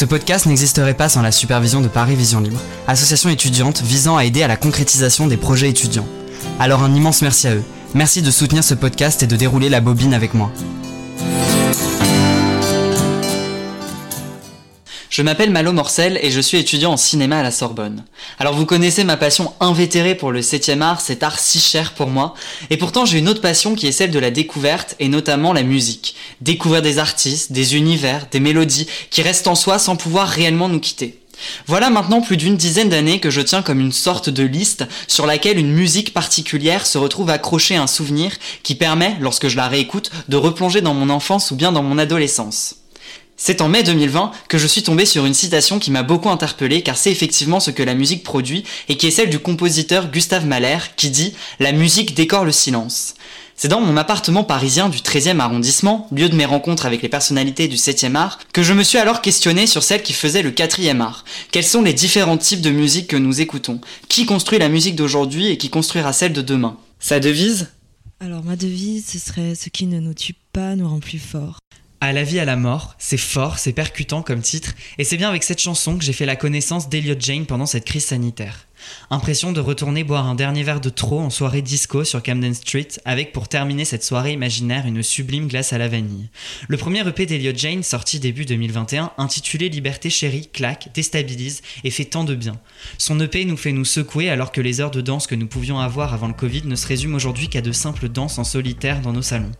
Ce podcast n'existerait pas sans la supervision de Paris Vision Libre, association étudiante visant à aider à la concrétisation des projets étudiants. Alors un immense merci à eux. Merci de soutenir ce podcast et de dérouler la bobine avec moi. Je m'appelle Malo Morcel et je suis étudiant en cinéma à la Sorbonne. Alors vous connaissez ma passion invétérée pour le 7 art, cet art si cher pour moi, et pourtant j'ai une autre passion qui est celle de la découverte et notamment la musique. Découvrir des artistes, des univers, des mélodies qui restent en soi sans pouvoir réellement nous quitter. Voilà maintenant plus d'une dizaine d'années que je tiens comme une sorte de liste sur laquelle une musique particulière se retrouve accrochée à un souvenir qui permet, lorsque je la réécoute, de replonger dans mon enfance ou bien dans mon adolescence. C'est en mai 2020 que je suis tombé sur une citation qui m'a beaucoup interpellé car c'est effectivement ce que la musique produit et qui est celle du compositeur Gustave Mahler qui dit La musique décore le silence. C'est dans mon appartement parisien du 13e arrondissement, lieu de mes rencontres avec les personnalités du 7e art, que je me suis alors questionné sur celle qui faisait le 4e art. Quels sont les différents types de musique que nous écoutons? Qui construit la musique d'aujourd'hui et qui construira celle de demain? Sa devise? Alors ma devise, ce serait ce qui ne nous tue pas nous rend plus forts. À la vie, à la mort, c'est fort, c'est percutant comme titre, et c'est bien avec cette chanson que j'ai fait la connaissance d'Eliot Jane pendant cette crise sanitaire. Impression de retourner boire un dernier verre de trop en soirée disco sur Camden Street, avec pour terminer cette soirée imaginaire une sublime glace à la vanille. Le premier EP d'Eliot Jane, sorti début 2021, intitulé Liberté chérie, claque, déstabilise et fait tant de bien. Son EP nous fait nous secouer alors que les heures de danse que nous pouvions avoir avant le Covid ne se résument aujourd'hui qu'à de simples danses en solitaire dans nos salons.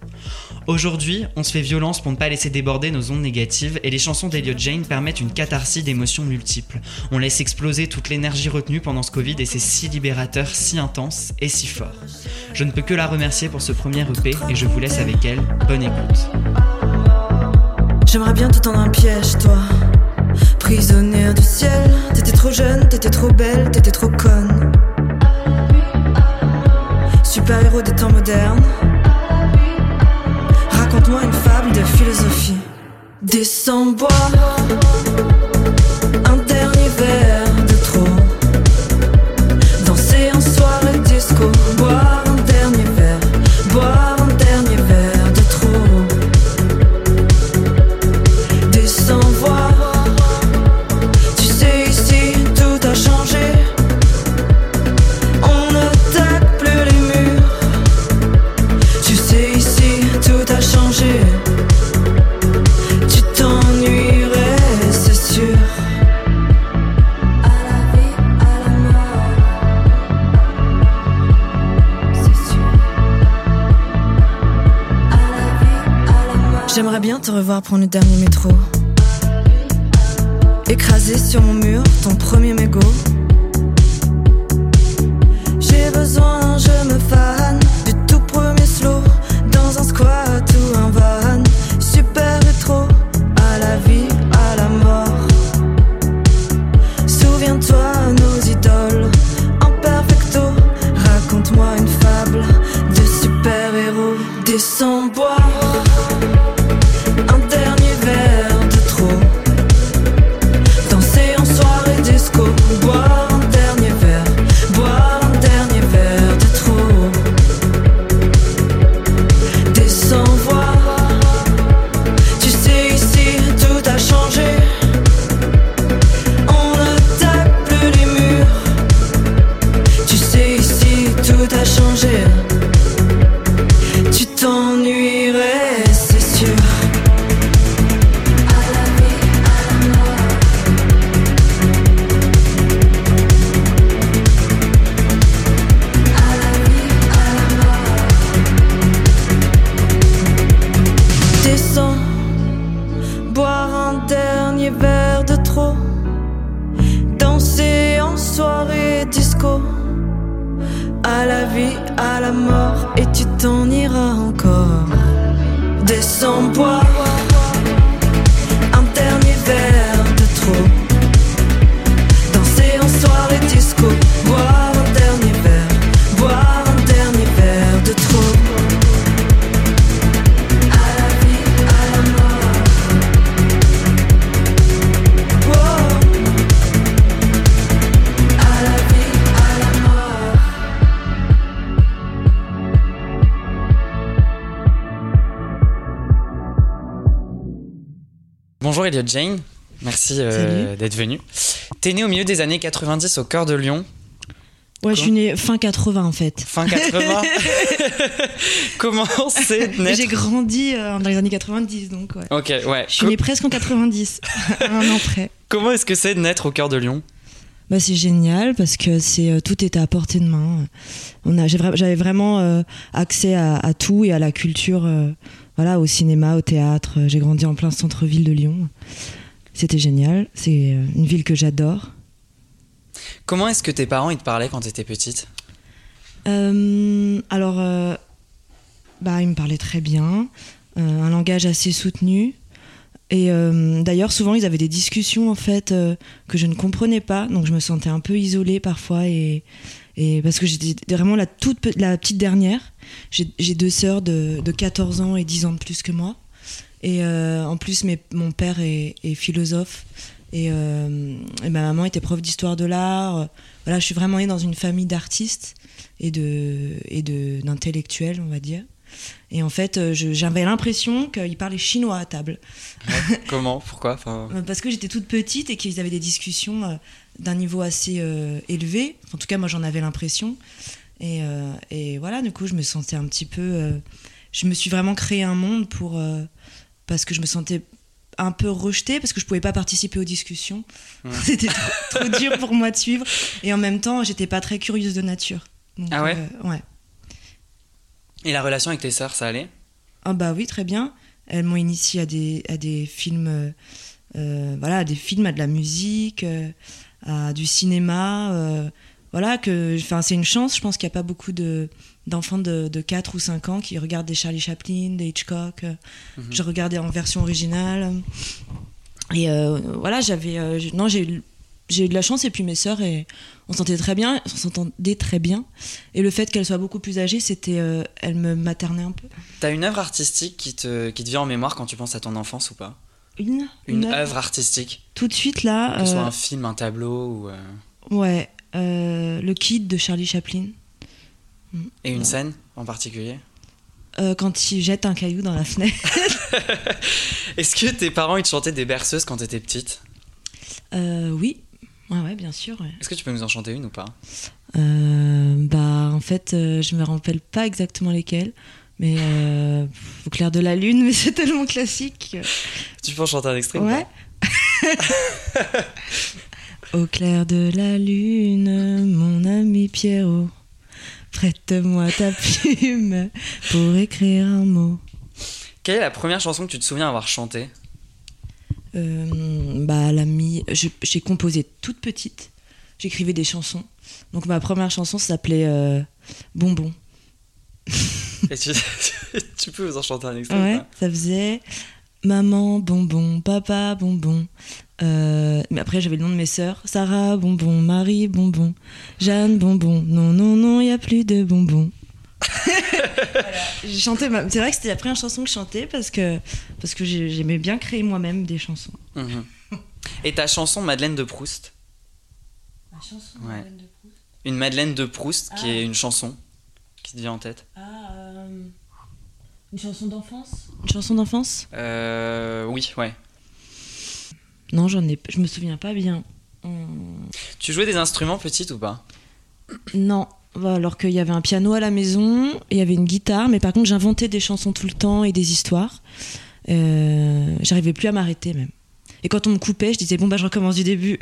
Aujourd'hui, on se fait violence pour ne pas laisser déborder nos ondes négatives et les chansons d'Eliot Jane permettent une catharsis d'émotions multiples. On laisse exploser toute l'énergie retenue pendant ce Covid et c'est si libérateur, si intense et si fort. Je ne peux que la remercier pour ce premier EP et je vous laisse avec elle. Bonne écoute. J'aimerais bien te tendre un piège, toi. Prisonnière du ciel, t'étais trop jeune, t'étais trop belle, t'étais trop conne. Super-héros des temps modernes. Raconte-moi une fable de philosophie. Descends-bois, prendre le dernier Bonjour Elliot Jane. Merci euh, d'être venu. T'es né au milieu des années 90 au cœur de Lyon. Ouais, je suis née fin 80 en fait. Fin 80 Comment c'est naître J'ai grandi euh, dans les années 90 donc ouais. Ok, ouais. Je suis née presque en 90, un an près. Comment est-ce que c'est de naître au cœur de Lyon? Bah, c'est génial parce que c'est euh, tout était à portée de main. On a, j'avais vraiment euh, accès à, tout et à la culture, voilà, au cinéma, au théâtre. J'ai grandi en plein centre-ville de Lyon. C'était génial. C'est une ville que j'adore. Comment est-ce que tes parents ils te parlaient quand tu étais petite? Euh, Alors, euh, bah, ils me parlaient très bien, euh, un langage assez soutenu. Et d'ailleurs, souvent, ils avaient des discussions en fait que je ne comprenais pas, donc je me sentais un peu isolée parfois et, et parce que j'étais vraiment la toute la petite dernière. J'ai deux sœurs de, de, 14 ans et 10 ans de plus que moi. Et en plus, mes, mon père est, est philosophe euh, et, ma maman était prof d'histoire de l'art. Voilà, je suis vraiment née dans une famille d'artistes et de et de d'intellectuels, on va dire. Et en fait, euh, j'avais l'impression qu'ils parlaient chinois à table. comment? Pourquoi? Euh, Parce que j'étais toute petite et qu'ils avaient des discussions d'un niveau assez élevé. En tout cas, moi, j'en avais l'impression. Et, et, voilà, du coup, je me sentais un petit peu. je me suis vraiment créé un monde pour. parce que je me sentais un peu rejeté parce que je pouvais pas participer aux discussions. C'était trop, dur pour moi de suivre. Et en même temps, j'étais pas très curieuse de nature. ah ouais euh, Ouais. Et la relation avec tes sœurs, ça allait? Ah bah oui, très bien. Elles m'ont initié à des, à des films, euh, euh, voilà, à des films, à de la musique, à du cinéma. voilà, que, c'est une chance. Je pense qu'il n'y a pas beaucoup de d'enfants de, de, 4 ou 5 ans qui regardent des Charlie Chaplin, des Hitchcock. Euh, mhm. Je regardais en version originale. Et euh, voilà, j'avais. Euh, non, j'ai eu, j'ai eu de la chance et puis mes sœurs, et on s'entendait très bien. On s'entendait très bien. Et le fait qu'elles soient beaucoup plus âgées, c'était. elles me maternaient un peu. T'as une œuvre artistique qui te, qui te vient en mémoire quand tu penses à ton enfance ou pas? Une Une, œuvre artistique Tout de suite là. Que ce soit un film, un tableau ou. Ouais. le Kid de Charlie Chaplin. Mm. Et une scène en particulier euh, Quand il jette un caillou dans la fenêtre. Est-ce que tes parents ils te chantaient des berceuses quand t'étais petite? Euh, Oui. Ouais, ouais, bien sûr. Est-ce que tu peux nous en chanter une ou pas? Euh, Bah, en fait, je me rappelle pas exactement lesquelles. Mais au clair de la lune, mais c'est tellement classique. Tu peux en chanter un extrait Ouais. au clair de la lune, mon ami Pierrot Prête-moi ta plume pour écrire un mot. Quelle est la première chanson que tu te souviens avoir chantée? Euh, Bah, l'ami. J'ai composé toute petite. J'écrivais des chansons. Donc ma première chanson s'appelait euh, Bonbon. Et tu, tu, peux vous en chanter un extrait Ouais, ça faisait Maman bonbon, papa bonbon, euh, mais après, j'avais le nom de mes sœurs. Sarah, bonbon, Marie, bonbon, Jeanne, bonbon. Non, non, non, il n'y a plus de bonbons. J'ai chanté. C'est vrai que c'était la première chanson que je chantais parce que, parce que j'aimais bien créer moi-même des chansons. Mhm. Et ta chanson Madeleine de Proust? Ma chanson Madeleine de Proust? Une Madeleine de Proust qui ah. est une chanson qui te vient en tête? Ah, euh, une chanson d'enfance? Une chanson d'enfance? Euh, Oui, ouais. Non, j'en ai, je me souviens pas bien. Tu jouais des instruments petites ou pas? Non, alors qu'il y avait un piano à la maison, il y avait une guitare, mais par contre j'inventais des chansons tout le temps et des histoires. Euh, J'arrivais plus à m'arrêter même. Et quand on me coupait, je disais bon bah je recommence du début.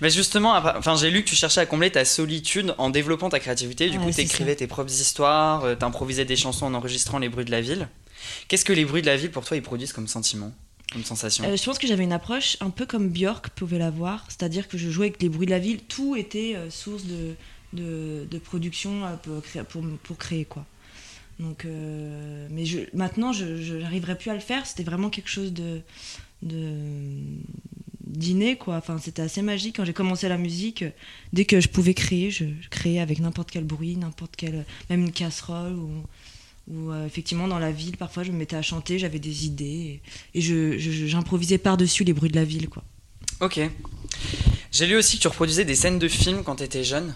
mais justement, enfin j'ai lu que tu cherchais à combler ta solitude en développant ta créativité. Du coup, tu écrivais tes propres histoires, euh, tu improvisais des chansons en enregistrant les bruits de la ville. Qu'est-ce que les bruits de la ville pour toi ils produisent comme sentiment comme sensation? Euh, Je pense que j'avais une approche un peu comme Björk pouvait l'avoir, c'est-à-dire que je jouais avec les bruits de la ville, tout était euh, source de, de, production pour, pour, pour, créer quoi. Donc, mais je, maintenant, je n'arriverais plus à le faire. C'était vraiment quelque chose de, de dîner quoi. Enfin, c'était assez magique quand j'ai commencé la musique. Dès que je pouvais créer, je, créais avec n'importe quel bruit, n'importe quel, même une casserole ou où euh, effectivement dans la ville parfois je me mettais à chanter j'avais des idées et, j'improvisais par-dessus les bruits de la ville quoi ok j'ai lu aussi que tu reproduisais des scènes de films quand tu étais jeune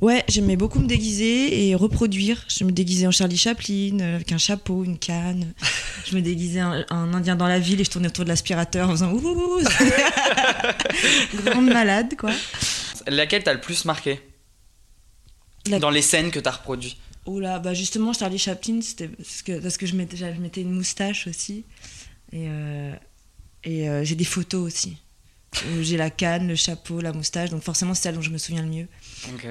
Ouais, j'aimais beaucoup me déguiser et reproduire. Je me déguisais en Charlie Chaplin, euh, avec un chapeau, une canne. Je me déguisais en, en indien dans la ville et je tournais autour de l'aspirateur en faisant ouh, ouh, ouh. Grande malade, quoi. Laquelle t'as le plus marqué La- Dans les scènes que t'as reproduit? Oula, bah justement, Charlie Chaplin, c'était parce que, parce que je, mettais, je mettais une moustache aussi. Et, euh, et euh, j'ai des photos aussi. Où J'ai la canne, le chapeau, la moustache, donc forcément c'est celle dont je me souviens le mieux. Ok.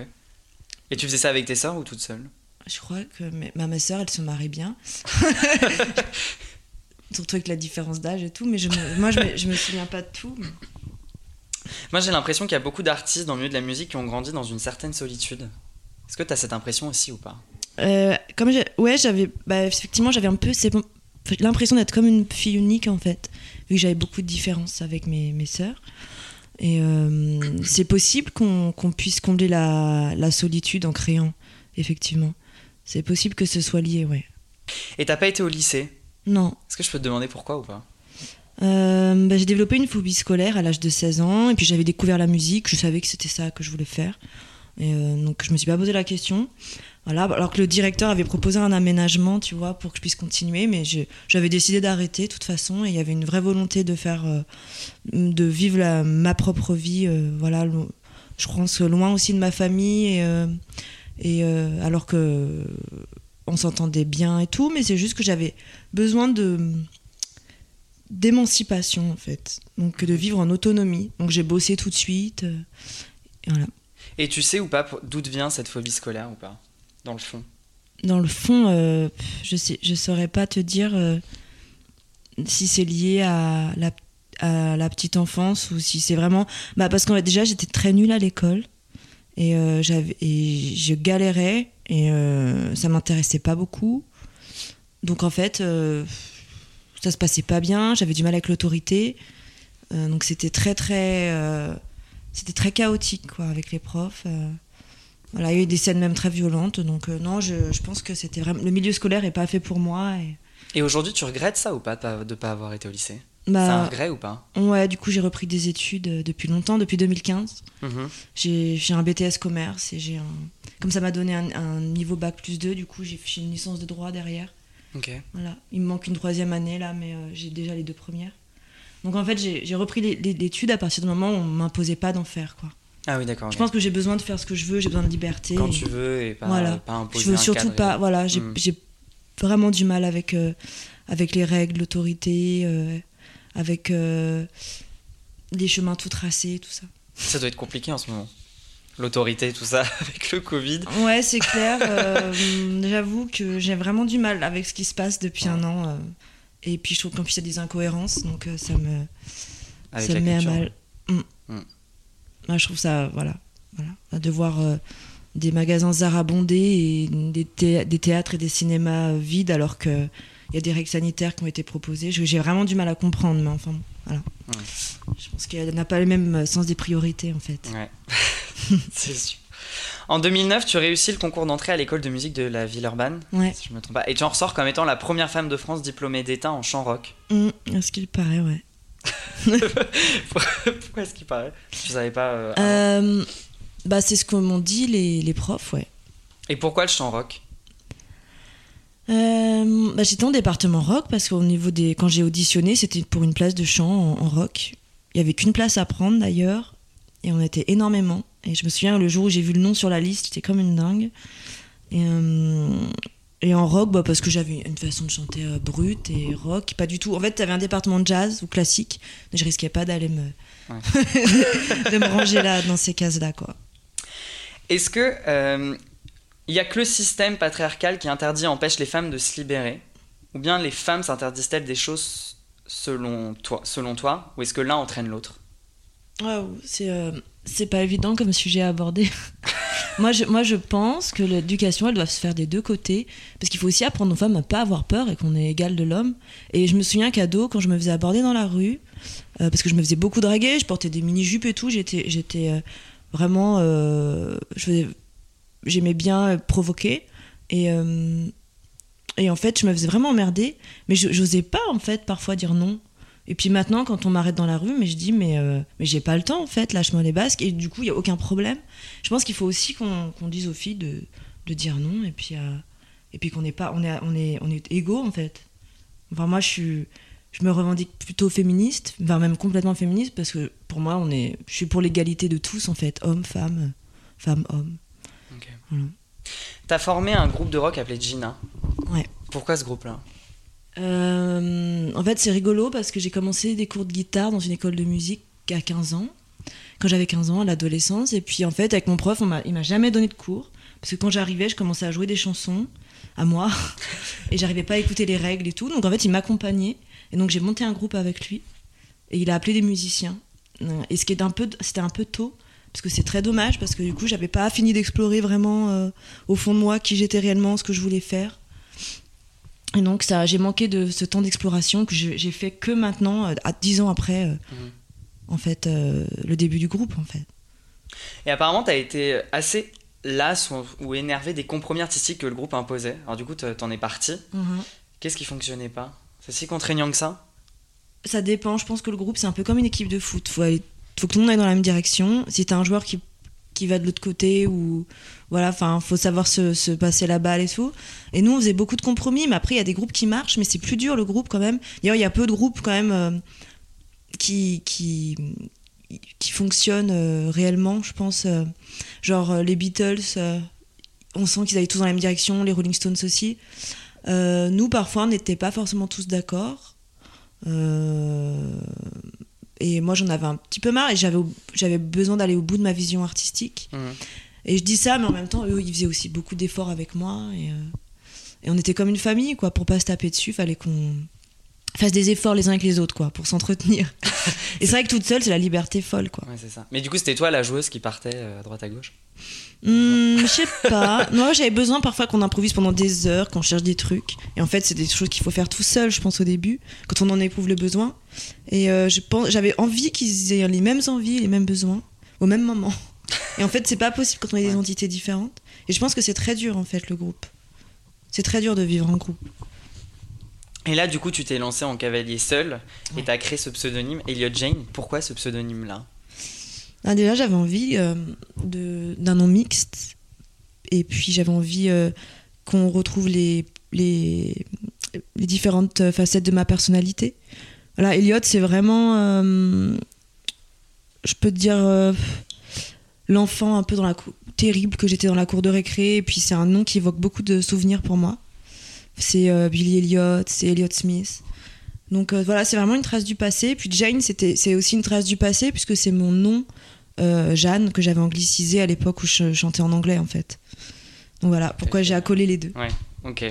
Et tu faisais ça avec tes sœurs ou toute seule? Je crois que mes- ma, ma soeur, elle se marie bien. Surtout avec la différence d'âge et tout, mais je me, moi je me, je me souviens pas de tout. mais- Moi j'ai l'impression qu'il y a beaucoup d'artistes dans le milieu de la musique qui ont grandi dans une certaine solitude. Est-ce que t'as cette impression aussi ou pas? Euh, comme ouais, j'avais, bah, effectivement, j'avais un peu l'impression d'être comme une fille unique en fait, vu que j'avais beaucoup de différences avec mes, mes sœurs. Et euh, c'est possible qu'on puisse combler la, la solitude en créant, effectivement. C'est possible que ce soit lié, ouais. Et t'as pas été au lycée? Non. Est-ce que je peux te demander pourquoi ou pas? Euh, bah, j'ai développé une phobie scolaire à l'âge de 16 ans, et puis j'avais découvert la musique, je savais que c'était ça que je voulais faire. Et euh, donc je me suis pas posé la question. Alors que le directeur avait proposé un aménagement, tu vois, pour que je puisse continuer, mais j'avais décidé d'arrêter de toute façon, et il y avait une vraie volonté de faire, euh, de vivre ma propre vie, euh, voilà, je pense loin aussi de ma famille, et, euh, alors que on s'entendait bien et tout, mais c'est juste que j'avais besoin de d'émancipation en fait, donc de vivre en autonomie. Donc j'ai bossé tout de suite. et. Et tu sais ou pas d'où vient cette phobie scolaire ou pas? Dans le fond. Dans le fond, euh, je sais, je saurais pas te dire euh, si c'est lié à la, petite enfance ou si c'est vraiment. Bah parce que déjà j'étais très nulle à l'école et euh, j'avais je galérais et ça m'intéressait pas beaucoup. Donc en fait, ça se passait pas bien. J'avais du mal avec l'autorité. Donc c'était très très c'était très chaotique quoi avec les profs. Voilà, il y a eu des scènes même très violentes. Donc euh, non, je, je pense que c'était vraiment le milieu scolaire est pas fait pour moi. Et, Et aujourd'hui, tu regrettes ça ou pas de pas, avoir été au lycée? C'est un bah, regret ou pas? ouais, du coup j'ai repris des études euh, depuis longtemps, depuis 2015. Mhm. J'ai un BTS commerce et j'ai un comme ça m'a donné un, un niveau bac plus 2, du coup j'ai fait une licence de droit derrière. Ok. Voilà, il me manque une troisième année là, mais euh, j'ai déjà les deux premières. Donc en fait j'ai repris l'étude à partir du moment où on m'imposait pas d'en faire quoi. Ah oui, d'accord. Je pense que j'ai besoin de faire ce que je veux, j'ai besoin de liberté. Quand et- tu veux et pas, Voilà. pas imposer je veux un surtout cadre pas. Voilà, j'ai Mm. j'ai vraiment du mal avec, euh, avec les règles, l'autorité, euh, avec euh, les chemins tout tracés, tout ça. Ça doit être compliqué en ce moment. L'autorité, tout ça, avec le Covid. Ouais, c'est clair. euh, J'avoue que j'ai vraiment du mal avec ce qui se passe depuis un an. et puis je trouve qu'en plus il y a des incohérences, donc ça me, Avec ça me met à mal. Mm. Mm. Ouais, je trouve ça, voilà, voilà, de voir euh, des magasins Zara bondés et des, thé- des théâtres et des cinémas vides alors que il y a des règles sanitaires qui ont été proposées. J'ai vraiment du mal à comprendre, mais enfin, bon, voilà. Ouais. Je pense qu'elle n'a pas le même sens des priorités en fait. Ouais, c'est sûr. En 2009, tu réussis le concours d'entrée à l'école de musique de la Villeurbanne, Ouais, si je me trompe pas. Et tu en ressors comme étant la première femme de France diplômée d'État en chant rock. Mm, à ce qu'il paraît, ouais. Pourquoi est-ce qu'il paraît Je savais pas. euh. Euh, bah, c'est ce que m'ont dit les, les profs, ouais. Et pourquoi le chant rock? Euh, bah, j'étais en département rock parce qu'au niveau des. Quand j'ai auditionné, c'était pour une place de chant en, en rock. Il y avait qu'une place à prendre d'ailleurs. Et on était énormément. Et je me souviens, le jour où j'ai vu le nom sur la liste, j'étais comme une dingue. Et, et en rock, bah, parce que j'avais une façon de chanter euh, brute et rock, pas du tout. En fait, t'avais un département de jazz ou classique, mais je risquais pas d'aller me. de me ranger là, dans ces cases-là, quoi. Est-ce que euh, il y a que le système patriarcal qui interdit et empêche les femmes de se libérer? Ou bien les femmes s'interdisent-elles des choses selon toi, selon toi? Ou est-ce que l'un entraîne l'autre? Waouh, c'est euh, c'est pas évident comme sujet à aborder. moi, je, moi, je pense que l'éducation, elle doit se faire des deux côtés. Parce qu'il faut aussi apprendre aux femmes à pas avoir peur et qu'on est égal de l'homme. Et je me souviens qu'ado, quand je me faisais aborder dans la rue, euh, parce que je me faisais beaucoup draguer, je portais des mini-jupes et tout, j'étais euh, vraiment. J'aimais bien provoquer. Et, et en fait, je me faisais vraiment emmerder. Mais j'osais pas, en fait, parfois dire non. Et puis maintenant, quand on m'arrête dans la rue, mais je dis, mais, euh, mais j'ai pas le temps en fait, lâche-moi les basques. Et du coup, il n'y a aucun problème. Je pense qu'il faut aussi qu'on dise aux filles de, de dire non et puis, euh, et puis qu'on n'est pas, on est, on est, on est égaux en fait. Enfin, moi, je suis, je me revendique plutôt féministe, enfin même complètement féministe parce que pour moi, on est, je suis pour l'égalité de tous en fait, hommes, femmes, femmes, hommes. Ok. Voilà. T'as formé un groupe de rock appelé Gina. Ouais. Pourquoi ce groupe-là? Euh, en fait, c'est rigolo parce que j'ai commencé des cours de guitare dans une école de musique à 15 ans, quand j'avais 15 ans, à l'adolescence. Et puis, en fait, avec mon prof, on il m'a jamais donné de cours. Parce que quand j'arrivais, je commençais à jouer des chansons à moi. Et j'arrivais pas à écouter les règles et tout. Donc, en fait, il m'accompagnait. Et donc, j'ai monté un groupe avec lui. Et il a appelé des musiciens. Et ce qui est un peu, c'était un peu tôt. Parce que c'est très dommage. Parce que du coup, j'avais pas fini d'explorer vraiment euh, au fond de moi qui j'étais réellement, ce que je voulais faire. Et donc ça, j'ai manqué de ce temps d'exploration que j'ai fait que maintenant, euh, à 10 ans après, euh, Mhm. en fait, euh, le début du groupe, en fait. Et apparemment, t'as été assez lasse ou, ou énervé des compromis artistiques que le groupe imposait. Alors du coup, t'en es parti. Qu'est-ce qui fonctionnait pas? C'est si contraignant que ça? Ça dépend, je pense que le groupe, c'est un peu comme une équipe de foot. Faut, aller- faut que tout le monde aille dans la même direction. Si t'as un joueur qui, qui va de l'autre côté, ou voilà, enfin, faut savoir se, se passer la balle et tout. Et nous, on faisait beaucoup de compromis, mais après, il y a des groupes qui marchent, mais c'est plus dur le groupe quand même. D'ailleurs, il y a peu de groupes quand même euh, qui, qui, qui fonctionnent euh, réellement, je pense. euh, genre les Beatles, on sent qu'ils allaient tous dans la même direction, les Rolling Stones aussi. Nous, parfois, on n'était pas forcément tous d'accord. Et moi, j'en avais un petit peu marre et j'avais, j'avais besoin d'aller au bout de ma vision artistique. Mhm. Et je dis ça, mais en même temps, eux, ils faisaient aussi beaucoup d'efforts avec moi. Et, euh, et on était comme une famille, quoi. Pour pas se taper dessus, fallait qu'on fasse des efforts les uns avec les autres, quoi, pour s'entretenir. et c'est vrai que toute seule, c'est la liberté folle, quoi. Ouais, c'est ça. Mais du coup, c'était toi la joueuse qui partait euh, à droite à gauche? Hmm, je sais pas. Moi, j'avais besoin parfois qu'on improvise pendant des heures, qu'on cherche des trucs. Et en fait, c'est des choses qu'il faut faire tout seul, je pense, au début, quand on en éprouve le besoin. Et euh, j'avais envie qu'ils aient les mêmes envies, les mêmes besoins, au même moment. Et en fait, c'est pas possible quand on est des Ouais. entités différentes. Et je pense que c'est très dur, en fait, le groupe. C'est très dur de vivre en groupe. Et là, du coup, tu t'es lancé en cavalier seul et Ouais. t'as créé ce pseudonyme, Elliot Jane. Pourquoi ce pseudonyme-là? Ah, déjà, j'avais envie euh, d'un nom mixte. Et puis, j'avais envie euh, qu'on retrouve les, les, différentes facettes de ma personnalité. Voilà, Elliot, c'est vraiment, euh, je peux te dire, l'enfant un peu dans la terrible que j'étais dans la cour de récré. Et puis, c'est un nom qui évoque beaucoup de souvenirs pour moi. C'est Billy Elliot, c'est Elliot Smith. Donc euh, voilà, c'est vraiment une trace du passé. Puis Jane, c'est aussi une trace du passé puisque c'est mon nom euh, Jeanne que j'avais anglicisé à l'époque où je chantais en anglais en fait. Donc voilà, pourquoi j'ai accolé les deux. Ok.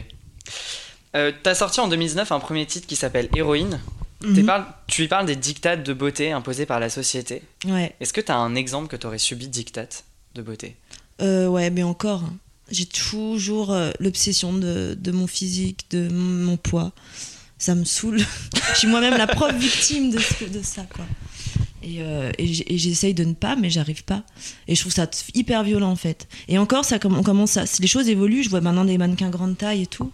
Euh, t'as sorti en 2019 un premier titre qui s'appelle Héroïne. Mhm. tu y parles des dictates de beauté imposés par la société. Ouais, Est-ce que t'as un exemple que t'aurais subi de dictate de beauté? Euh, ouais, mais encore, j'ai toujours l'obsession de, de mon physique, de mon poids. Ça me saoule. je suis moi-même la propre victime de, ce- de ça, quoi. Et, euh, et j'essaye de ne pas, mais j'arrive pas. Et je trouve ça hyper violent, en fait. Et encore, ça, on commence à, si les choses évoluent, je vois maintenant des mannequins grande taille et tout.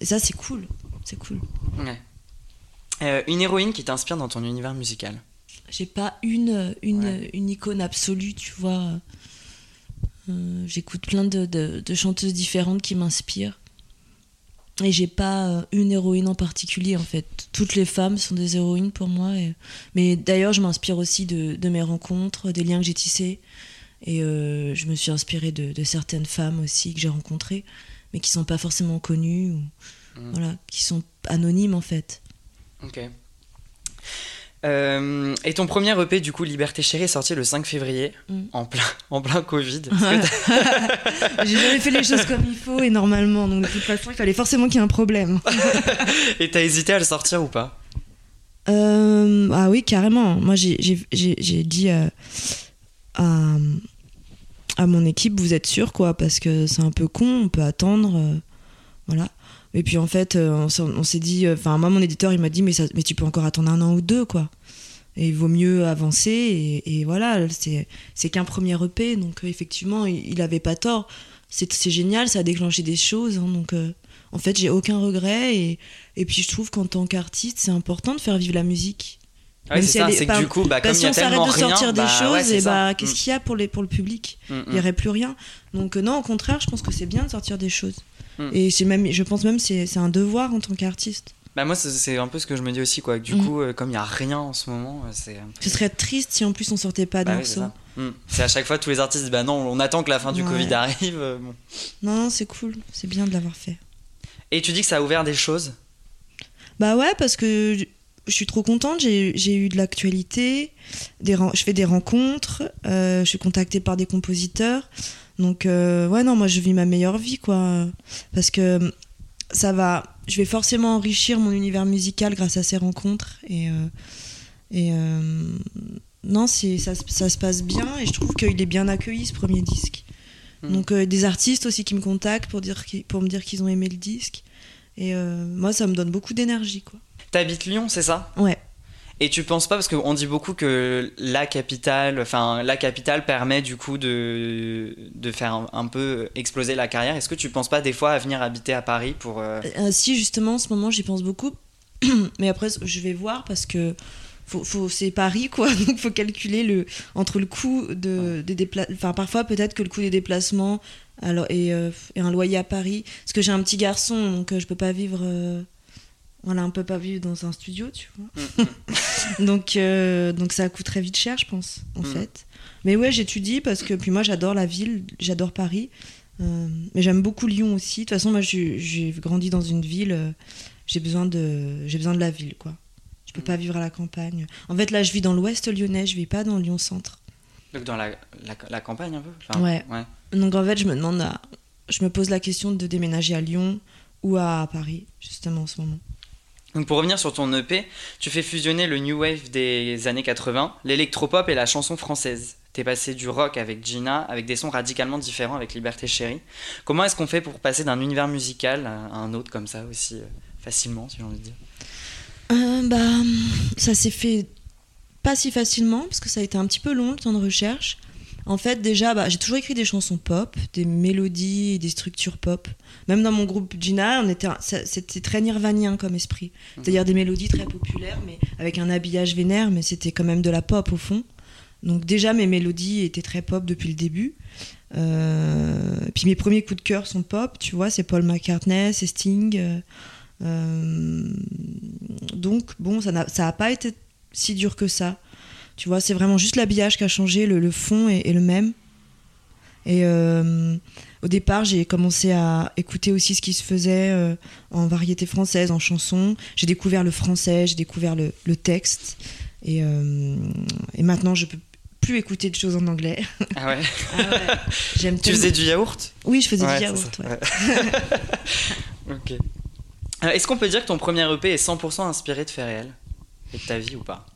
Et ça, c'est cool. C'est cool. Ouais. Euh, une héroïne qui t'inspire dans ton univers musical. J'ai pas une, une, Ouais. une icône absolue, tu vois. Euh, J'écoute plein de, de- de chanteuses différentes qui m'inspirent. Et j'ai pas euh, une héroïne en particulier, en fait. Toutes les femmes sont des héroïnes pour moi. et- Mais d'ailleurs, je m'inspire aussi de, de mes rencontres, des liens que j'ai tissés. Et euh, je me suis inspirée de, de certaines femmes aussi que j'ai rencontrées, mais qui sont pas forcément connues, ou, Mm. voilà, qui sont anonymes, en fait. Ok. Euh, et ton premier EP, du coup, Liberté Chérie, est sorti le 5 février, Mm. en, plein, en plein Covid. J'ai jamais fait les choses comme il faut et normalement, donc de toute façon, il fallait forcément qu'il y ait un problème. Et t'as hésité à le sortir ou pas? Euh, ah oui, carrément. Moi, j'ai- dit euh, à, à mon équipe, vous êtes sûr, quoi, parce que c'est un peu con, on peut attendre. voilà. Et puis en fait, euh, on s'est dit, enfin, moi, mon éditeur, il m'a dit, mais, mais tu peux encore attendre un an ou deux, quoi. Et il vaut mieux avancer. Et, voilà, c'est qu'un premier EP, donc euh, effectivement, il, il avait pas tort. C'est génial, ça a déclenché des choses. hein, donc euh, en fait, j'ai aucun regret. Et, et puis je trouve qu'en tant qu'artiste, c'est important de faire vivre la musique. Ouais, Même c'est si que du coup, bah, comme il si y a on s'arrête de rien, sortir des bah, choses, ouais, et bah, qu'est-ce qu'il y a pour, les, pour le public Mm, mm, Il n'y aurait plus rien. Donc euh, non, au contraire, je pense que c'est bien de sortir des choses. Mm. Et c'est même, je pense même que c'est c'est un devoir en tant qu'artiste. Bah moi c'est- c'est un peu ce que je me dis aussi quoi. Du Mm. coup euh, comme il y a rien en ce moment, euh, c'est. peu- Ce serait triste si en plus on sortait pas de Bah c'est ça. Mm. C'est à chaque fois tous les artistes bah non on attend que la fin du Ouais. Covid arrive. bon. Non, non, c'est cool. C'est bien de l'avoir fait. Et tu dis que ça a ouvert des choses? Bah ouais, parce que je- suis trop contente. J'ai eu de l'actualité. Je fais des rencontres. euh, je suis contactée par des compositeurs. Donc, euh, ouais, non, moi, je vis ma meilleure vie, quoi. Parce que ça va. Je vais forcément enrichir mon univers musical grâce à ces rencontres. Et. euh, et non, ça, se- ça se passe bien. Et je trouve qu'il est bien accueilli, ce premier disque. Mhm. Donc, des artistes aussi qui me contactent pour, dire pour me dire qu'ils ont aimé le disque. Et moi, ça me donne beaucoup d'énergie, quoi. T'habites Lyon, c'est ça? Ouais. Et tu penses pas parce qu'on dit beaucoup que la capitale, enfin la capitale permet du coup de, de faire un, un peu exploser la carrière. Est-ce que tu penses pas des fois à venir habiter à Paris pour euh, Euh, si, justement, en ce moment, j'y pense beaucoup. Mais après, je vais voir parce que faut, faut, c'est Paris, quoi. Donc, faut calculer le, entre le coût de, des déplacements. Enfin, parfois, peut-être que le coût des déplacements alors, et, euh, et un loyer à Paris. Parce que j'ai un petit garçon, donc euh, je peux pas vivre. Euh, voilà, on peut pas vivre dans un studio, tu vois. donc, euh, donc, ça coûte très vite cher, je pense, en Mm. fait. Mais ouais, j'étudie parce que puis moi, j'adore la ville, j'adore Paris. Euh, mais j'aime beaucoup Lyon aussi. De toute façon, moi, j'ai grandi dans une ville. euh, j'ai besoin de, j'ai besoin de la ville, quoi. Je peux Mm. pas vivre à la campagne. En fait, là, je vis dans l'Ouest lyonnais. Je vis pas dans Lyon centre. donc dans la, la, la campagne un peu Enfin, Ouais. Donc en fait, je me demande, à- je me pose la question de déménager à Lyon ou à Paris, justement en ce moment. Donc pour revenir sur ton EP, tu fais fusionner le new wave des années 80, l'électropop et la chanson française. T'es passé du rock avec Gina, avec des sons radicalement différents avec Liberté Chérie. Comment est-ce qu'on fait pour passer d'un univers musical à un autre comme ça aussi euh, facilement, si j'ai envie de dire? Euh, bah, ça s'est fait pas si facilement parce que ça a été un petit peu long le temps de recherche. En fait, déjà, bah, j'ai toujours écrit des chansons pop, des mélodies et des structures pop. Même dans mon groupe Gina, on était, c'était très nirvanien comme esprit. C'est-à-dire des mélodies très populaires, mais avec un habillage vénère, mais c'était quand même de la pop au fond. Donc déjà, mes mélodies étaient très pop depuis le début. Euh, puis mes premiers coups de cœur sont pop, tu vois, c'est Paul McCartney, c'est Sting. euh, euh, donc bon, ça n'a ça a pas été si dur que ça. Tu vois, c'est vraiment juste l'habillage qui a changé, le, le fond est, est le même. Et euh, au départ, j'ai commencé à écouter aussi ce qui se faisait euh, en variété française, en chanson. J'ai découvert le français, j'ai découvert le, le texte. Et, euh, et maintenant, je peux plus écouter de choses en anglais. Ah ouais J'aime Tu tellement- faisais du yaourt? Oui, je faisais Ouais, du yaourt. ouais. ouais. ok. Est-ce qu'on peut dire que ton premier EP est 100% inspiré de faits réels Et de ta vie ou pas?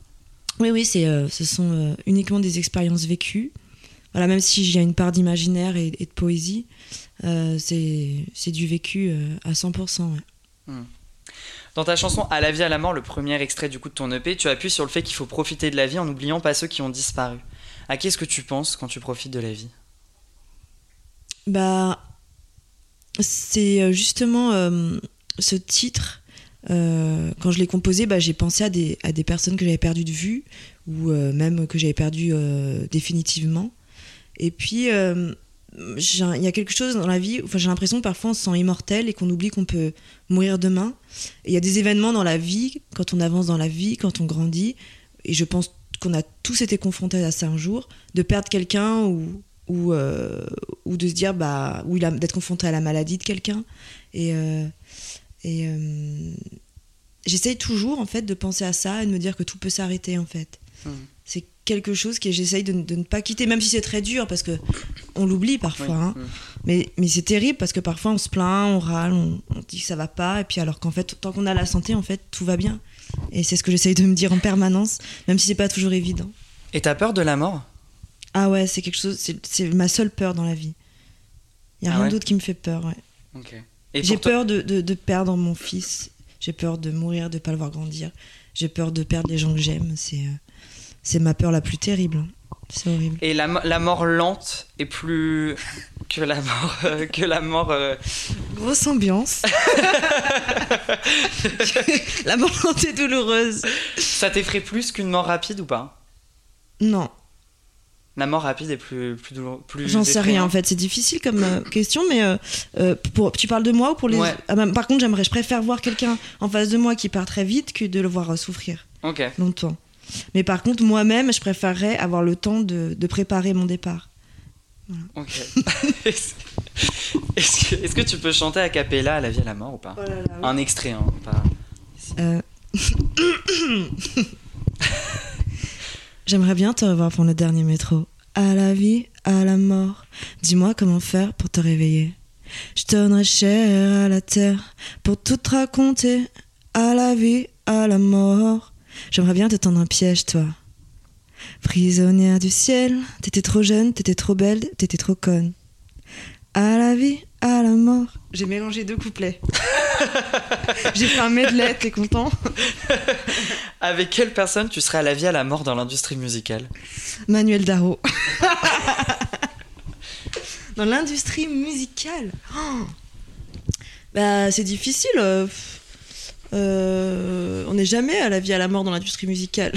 Oui, oui, c'est, euh, ce sont euh, uniquement des expériences vécues. Voilà, même si y a une part d'imaginaire et, et de poésie, euh, c'est, c'est du vécu à 100%. ouais. Dans ta chanson À la vie, à la mort, le premier extrait du coup de ton EP, tu appuies sur le fait qu'il faut profiter de la vie en n'oubliant pas ceux qui ont disparu. À qui est-ce que tu penses quand tu profites de la vie? Bah, c'est justement ce titre. Euh, quand je l'ai composé, bah, j'ai pensé à des, personnes que j'avais perdues de vue ou euh, même que j'avais perdues euh, définitivement. Et puis, il y a quelque chose dans la vie, j'ai l'impression que parfois on se sent immortel et qu'on oublie qu'on peut mourir demain. Il y a des événements dans la vie, quand on avance dans la vie, quand on grandit, et je pense qu'on a tous été confrontés à ça un jour, de perdre quelqu'un ou, de se dire bah d'être confronté à la maladie de quelqu'un et euh, j'essaye toujours en fait de penser à ça et de me dire que tout peut s'arrêter en fait Mhm. c'est quelque chose que j'essaye de, de ne pas quitter même si c'est très dur parce que on l'oublie parfois hein. Mm. mais, mais c'est terrible parce que parfois on se plaint on râle on, on dit que ça va pas et puis alors qu'en fait tant qu'on a la santé en fait tout va bien et c'est ce que j'essaye de me dire en permanence même si c'est pas toujours évident Et t'as peur de la mort? Ah ouais, c'est quelque chose, c'est- c'est ma seule peur dans la vie. Il y a Ah rien ouais? d'autre qui me fait peur. Ouais. Ok. J'ai toi- peur de, de, de perdre mon fils. J'ai peur de mourir, de pas le voir grandir. J'ai peur de perdre les gens que j'aime. C'est euh, c'est ma peur la plus terrible. hein. C'est horrible. Et la, la mort lente est plus que la mort. euh, que la mort. euh, Grosse ambiance. la mort est douloureuse. Ça t'effraie plus qu'une mort rapide ou pas? Non, La mort rapide est plus, plus douloureuse. plus j'en sais rien en fait. C'est difficile comme euh, question, mais euh, euh, pour, tu parles de moi ou pour les. Ouais. Ah bah, par contre, j'aimerais, je préfère voir quelqu'un en face de moi qui part très vite que de le voir souffrir longtemps. Mais par contre, moi-même, je préférerais avoir le temps de, de préparer mon départ. Ok. Est-ce que, est-ce que tu peux chanter a cappella à la vie à la mort ou pas? Un extrait, hein, pas. J'aimerais bien te revoir pour le dernier métro. À la vie, à la mort. Dis-moi comment faire pour te réveiller. Je donnerais cher à la terre pour tout te raconter. À la vie, à la mort. J'aimerais bien te tendre un piège, toi. Prisonnière du ciel, t'étais trop jeune, t'étais trop belle, t'étais trop conne. À la vie, à la mort. J'ai mélangé deux couplets. J'ai fait un medley, t'es content Avec quelle personne tu serais à la vie à la mort dans l'industrie musicale? Manuel Darro. Dans l'industrie musicale? Oh. Bah, c'est difficile. euh, euh, on n'est jamais à la vie à la mort dans l'industrie musicale.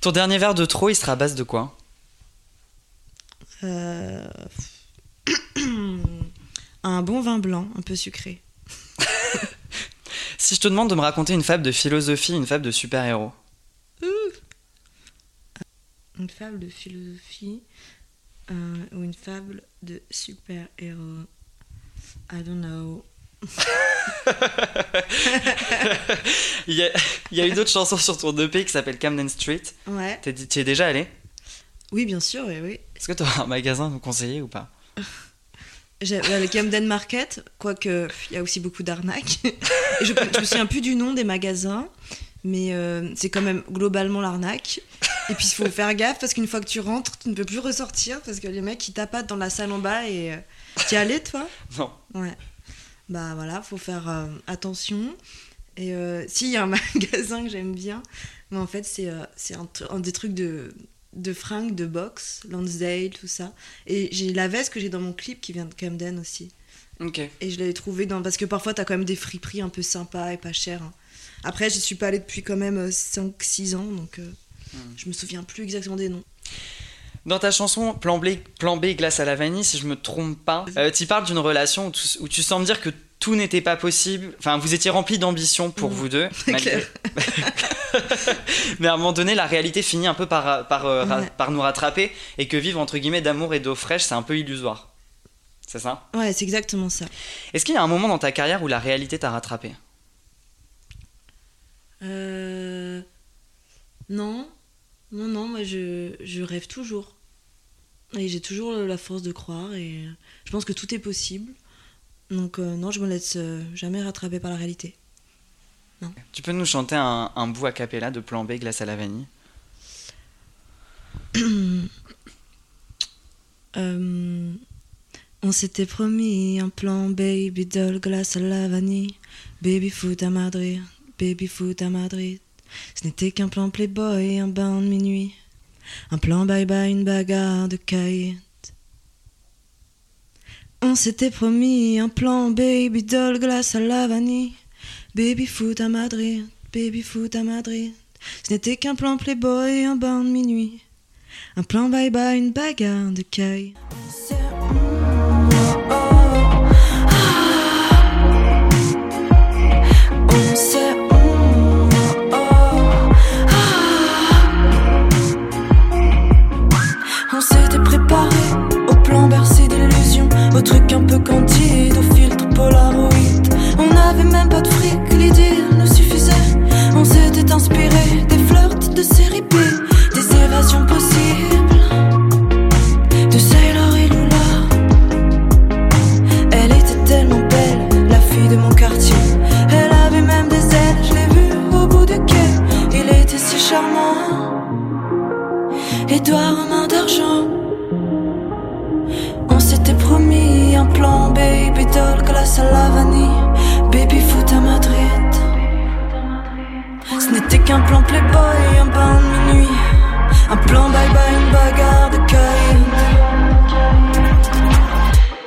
Ton dernier verre de trop, il sera à base de quoi? Euh, Un bon vin blanc, un peu sucré. Si je te demande de me raconter une fable de philosophie, une fable de super-héros. Une fable de philosophie euh, ou une fable de super-héros. I don't know. Il y a, il y a une autre chanson sur ton EP qui s'appelle Camden Street. Ouais. Tu es déjà allé? Oui, bien sûr, oui, oui. Est-ce que tu as un magasin à nous conseiller ou pas? Le Camden Market, quoique il y a aussi beaucoup d'arnaques. Et je, je me souviens plus du nom des magasins, mais euh, c'est quand même globalement l'arnaque. Et puis il faut faire gaffe parce qu'une fois que tu rentres, tu ne peux plus ressortir parce que les mecs ils tapatent dans la salle en bas et. euh, T'y allé toi? Non. Ouais. Bah voilà, faut faire euh, attention. Et euh, si, il y a un magasin que j'aime bien, mais en fait, c'est un, un des trucs de, de fringues, de boxe, Lansdale, tout ça. Et j'ai la veste que j'ai dans mon clip qui vient de Camden aussi. Ok. Et je l'avais trouvé dans. Parce que parfois, t'as quand même des friperies un peu sympas et pas chères. hein. Après, j'y suis pas allée depuis quand même 5-6 ans, donc euh, je me souviens plus exactement des noms. Dans ta chanson Plan B, Plan B glace à la vanille, si je me trompe pas, euh, tu parles d'une relation où tu, où tu sembles dire que tout n'était pas possible. Enfin, vous étiez rempli d'ambition pour Mhm. vous deux. Clair. Mais à un moment donné, la réalité finit un peu par, par, euh, ra- par nous rattraper et que vivre entre guillemets d'amour et d'eau fraîche, c'est un peu illusoire. C'est ça? Ouais, c'est exactement ça. Est-ce qu'il y a un moment dans ta carrière où la réalité t'a rattrapé? Euh... Non, non, non, moi je, je rêve toujours. Et j'ai toujours la force de croire et je pense que tout est possible. Donc euh, non, je me laisse euh, jamais rattraper par la réalité. Tu peux nous chanter un, un bout a cappella de Plan B glace à la vanille? Euh, on s'était promis un plan baby doll glace à la vanille, baby foot à Madrid, baby foot à Madrid. Ce n'était qu'un plan playboy un bain de minuit, un plan bye bye, une bagarre de cahiers. On s'était promis un plan baby doll glace à la vanille, baby foot à Madrid, baby foot à Madrid. Ce n'était qu'un plan playboy un bain de minuit. Un plan bye bye, une bagarre de caille. Truc un peu candide, au filtre Polaroid. On n'avait même pas de fric, l'idée nous suffisait. On s'était inspiré des flirts de série B, des évasions possibles, de Sailor et Lula. Elle était tellement belle, la fille de mon quartier. Elle avait même des ailes, je l'ai vue au bout du quai. Il était si charmant. Édouard en main d'argent. Plan baby doll glace à la vanille. Baby foot à Madrid. Ce n'était qu'un plan playboy, un bain de minuit. Un plan bye bye, une bagarre de kite.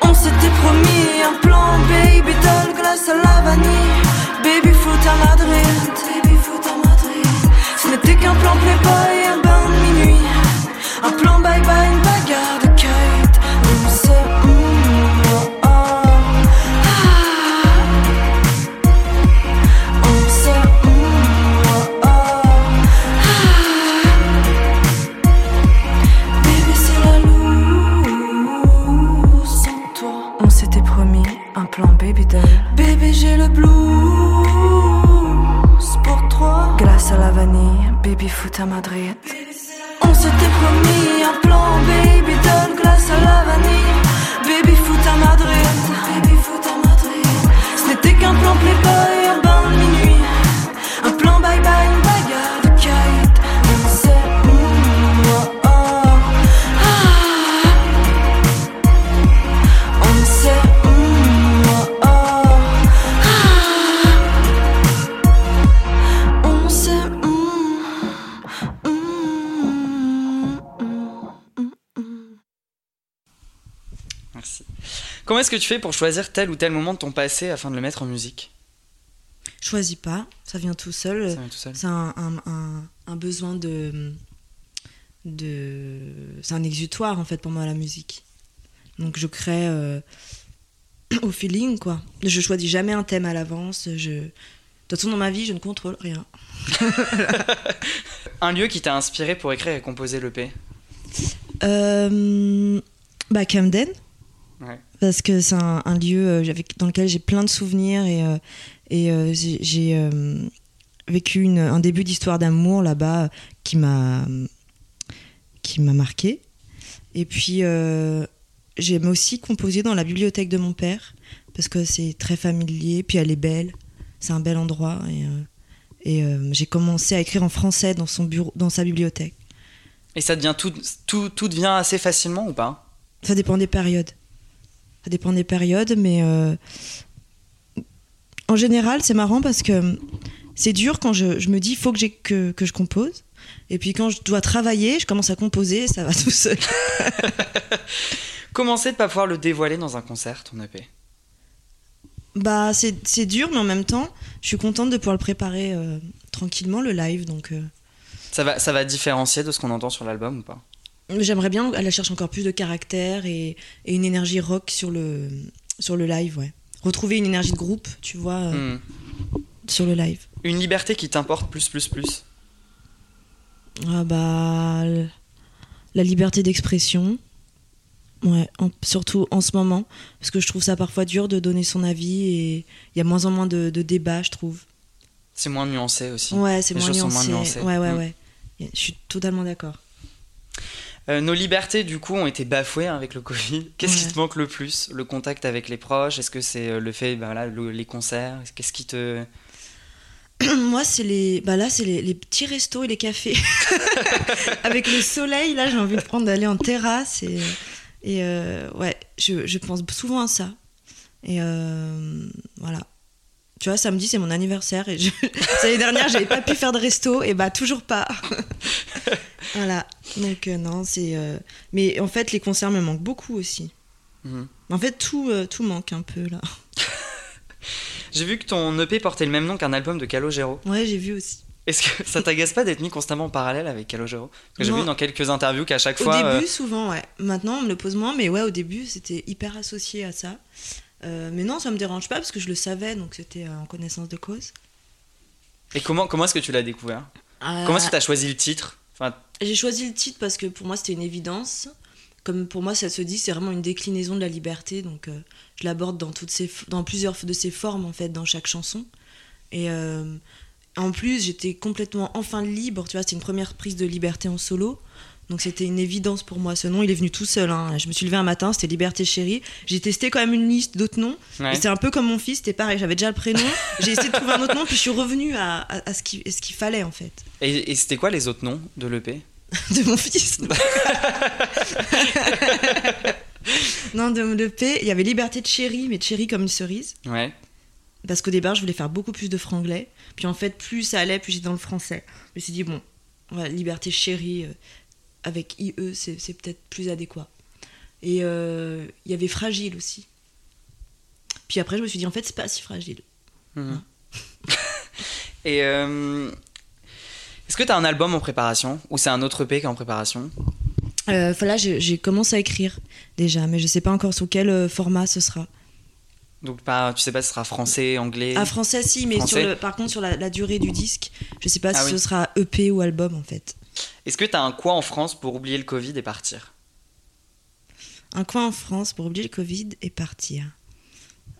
On s'était promis un plan baby doll, glace à la vanille. Baby foot à Madrid. Baby foot à Madrid. Ce n'était qu'un plan playboy, un bain de minuit. Un plan bye bye, une baby foot Comment est-ce que tu fais pour choisir tel ou tel moment de ton passé afin de le mettre en musique? Choisis pas, ça vient tout seul. C'est un, un- un- un besoin de. de c'est un exutoire en fait pour moi la musique. Donc je crée euh, au feeling quoi. Je choisis jamais un thème à l'avance. Je... De toute façon dans ma vie je ne contrôle rien. Un lieu qui t'a inspiré pour écrire et composer l'EP Euh, bah Camden. Ouais. Parce que c'est un, un lieu euh, dans lequel j'ai plein de souvenirs et, euh, et euh, j'ai- vécu une- un début d'histoire d'amour là-bas qui m'a qui m'a marqué. Et puis j'aime aussi composer dans la bibliothèque de mon père parce que c'est très familier, puis elle est belle, c'est un bel endroit et, et j'ai commencé à écrire en français dans son bureau, dans sa bibliothèque. Et ça devient tout, tout, tout devient assez facilement ou pas? Ça dépend des périodes. Ça dépend des périodes, mais euh, en général, c'est marrant parce que c'est dur quand je, je me dis faut que, j'ai- que, que je compose. Et puis quand je dois travailler, je commence à composer, ça va tout seul. Comment c'est de pas pouvoir le dévoiler dans un concert, ton EP bah, c'est c'est dur, mais en même temps, je suis contente de pouvoir le préparer euh, tranquillement, le live. Donc, euh, ça va, ça va différencier de ce qu'on entend sur l'album ou pas? J'aimerais bien aller chercher encore plus de caractère et, et une énergie rock sur le, sur le live, ouais. Retrouver une énergie de groupe, tu vois, euh, Hmm. sur le live. Une liberté qui t'importe plus, plus, plus. Ah bah la liberté d'expression. Ouais, en- surtout en ce moment, parce que je trouve ça parfois dur de donner son avis et il y a moins en moins de, de débats, je trouve. C'est moins nuancé aussi. Ouais, c'est moins nuancé. moins nuancées. Ouais, ouais, Mm. ouais. Je suis totalement d'accord. Euh, nos libertés, du coup, ont été bafouées hein, avec le Covid. Qu'est-ce qui te manque le plus Le contact avec les proches? Est-ce que c'est euh, le fait, voilà, le- les concerts? Qu'est-ce qui te. Moi, c'est les, bah là, c'est les, les petits restos et les cafés. Avec le soleil, là, j'ai envie de prendre d'aller en terrasse et, et euh, ouais, je, je pense souvent à ça. Et euh, voilà. Tu vois, samedi, c'est mon anniversaire et je... l'année dernière, j'avais pas pu faire de resto et bah toujours pas. voilà. Donc euh, non, c'est. euh, Mais en fait, les concerts me manquent beaucoup aussi. Mhm. En fait, tout, euh, tout manque un peu là. J'ai vu que ton EP portait le même nom qu'un album de Calogero. Ouais, j'ai vu aussi. Est-ce que ça t'agace pas d'être mis constamment en parallèle avec Calogero? Parce que j'ai Non. vu dans quelques interviews qu'à chaque Au fois. début, euh, souvent, ouais. Maintenant, on me le pose moins, mais ouais, au début, c'était hyper associé à ça. Euh, mais non, ça me dérange pas parce que je le savais, donc c'était euh, en connaissance de cause. Et comment, comment est-ce que tu l'as découvert? Comment est-ce que tu as choisi le titre? J'ai choisi le titre parce que pour moi, c'était une évidence. Comme pour moi, ça se dit, c'est vraiment une déclinaison de la liberté, donc euh, je l'aborde dans, toutes dans plusieurs de ces formes, en fait, dans chaque chanson. Et euh, en plus, j'étais complètement enfin libre, tu vois, c'était une première prise de liberté en solo. Donc c'était une évidence pour moi. Ce nom, il est venu tout seul. hein. Je me suis levée un matin, c'était Liberté Chérie. J'ai testé quand même une liste d'autres noms. ouais. C'est un peu comme mon fils, c'était pareil. J'avais déjà le prénom. J'ai essayé de trouver un autre nom, puis je suis revenue à, à- à ce qu'il fallait en fait. Et, et c'était quoi les autres noms de l'EP De mon fils. non, de le P, il y avait Liberté de Chérie, mais Chérie comme une cerise. Ouais. Parce qu'au départ, je voulais faire beaucoup plus de franglais. Puis en fait, plus ça allait, plus j'étais dans le français. Je me suis dit, bon, ouais, Liberté Chérie, euh, avec IE, c'est peut-être plus adéquat. Et euh, il y avait Fragile aussi. Puis après, je me suis dit, en fait, c'est pas si fragile. Mhm. Et euh, est-ce que tu as un album en préparation ou c'est un autre EP qui est en préparation? Euh, enfin, là, j'ai commencé à écrire déjà, mais je sais pas encore sous quel euh, format ce sera. Donc pas, tu sais pas si ce sera français, anglais. Ah, français, si, mais Français sur le, par contre, sur la, la durée du disque, je sais pas Ah si oui. ce sera EP ou album en fait. Est-ce que tu as un quoi en France pour oublier le Covid et partir? Un coin en France pour oublier le Covid et partir.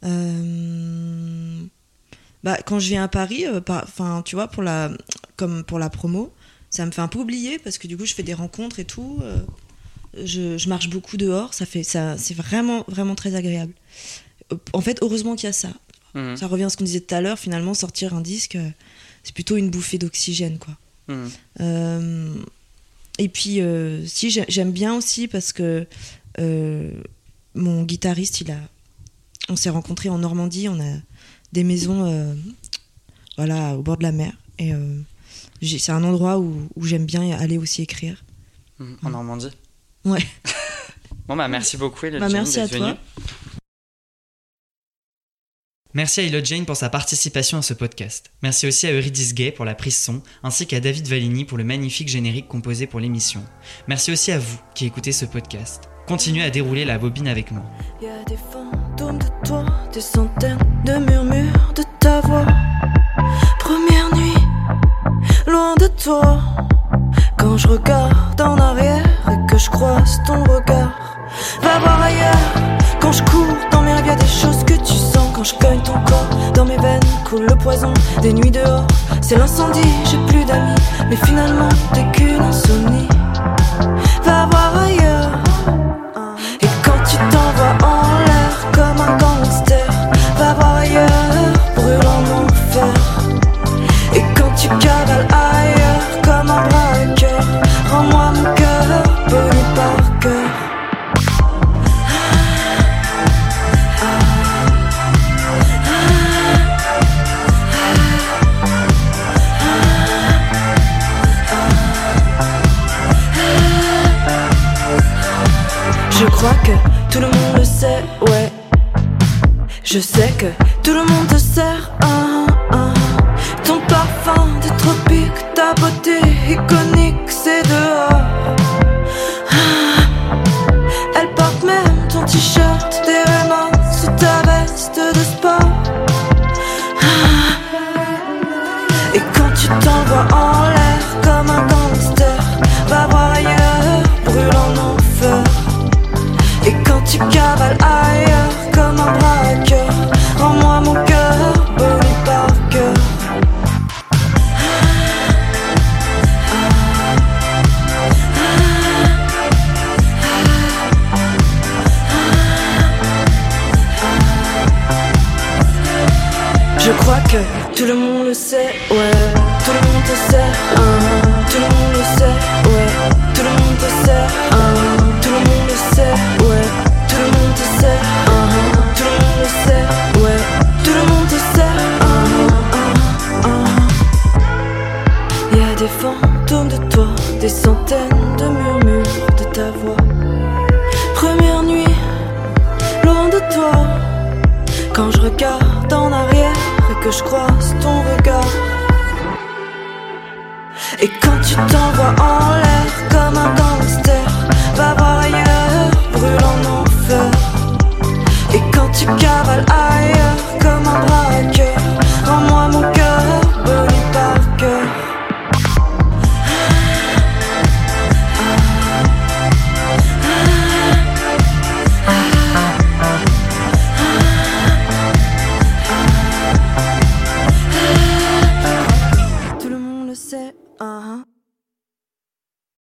Euh, Bah, quand je viens à Paris, euh, par- enfin, tu vois, pour la, comme pour la promo, ça me fait un peu oublier parce que du coup, je fais des rencontres et tout. euh, je, je marche beaucoup dehors, ça fait, ça, c'est vraiment, vraiment très agréable. En fait, heureusement qu'il y a ça. Mhm. Ça revient à ce qu'on disait tout à l'heure. Finalement, sortir un disque, c'est plutôt une bouffée d'oxygène, quoi. Euh, et puis, euh, si j'ai- j'aime bien aussi parce que euh, mon guitariste, il a, on s'est rencontrés en Normandie, on a des maisons, voilà, au bord de la mer, et c'est un endroit où, où j'aime bien aller aussi écrire. En Normandie? Ouais. Bon bah merci beaucoup Bah, merci à toi. venue. Merci à Elliot Jane pour sa participation à ce podcast. Merci aussi à Eurydice Gay pour la prise son, ainsi qu'à David Valigny pour le magnifique générique composé pour l'émission. Merci aussi à vous qui écoutez ce podcast. Continuez à dérouler la bobine avec moi. Y a des fantômes de toi, des centaines de murmures de ta voix. Première nuit, loin de toi. Quand je regarde en arrière et que je croise ton regard, va voir ailleurs. Quand je cours dans mes rêves, y a des choses que tu sens. Quand je cogne ton corps, dans mes veines coule le poison des nuits dehors. C'est l'incendie, j'ai plus d'amis, mais finalement t'es qu'une insomnie. Va voir Je crois que tout le monde le sait, ouais. Je croise ton regard. Et quand tu t'envoies en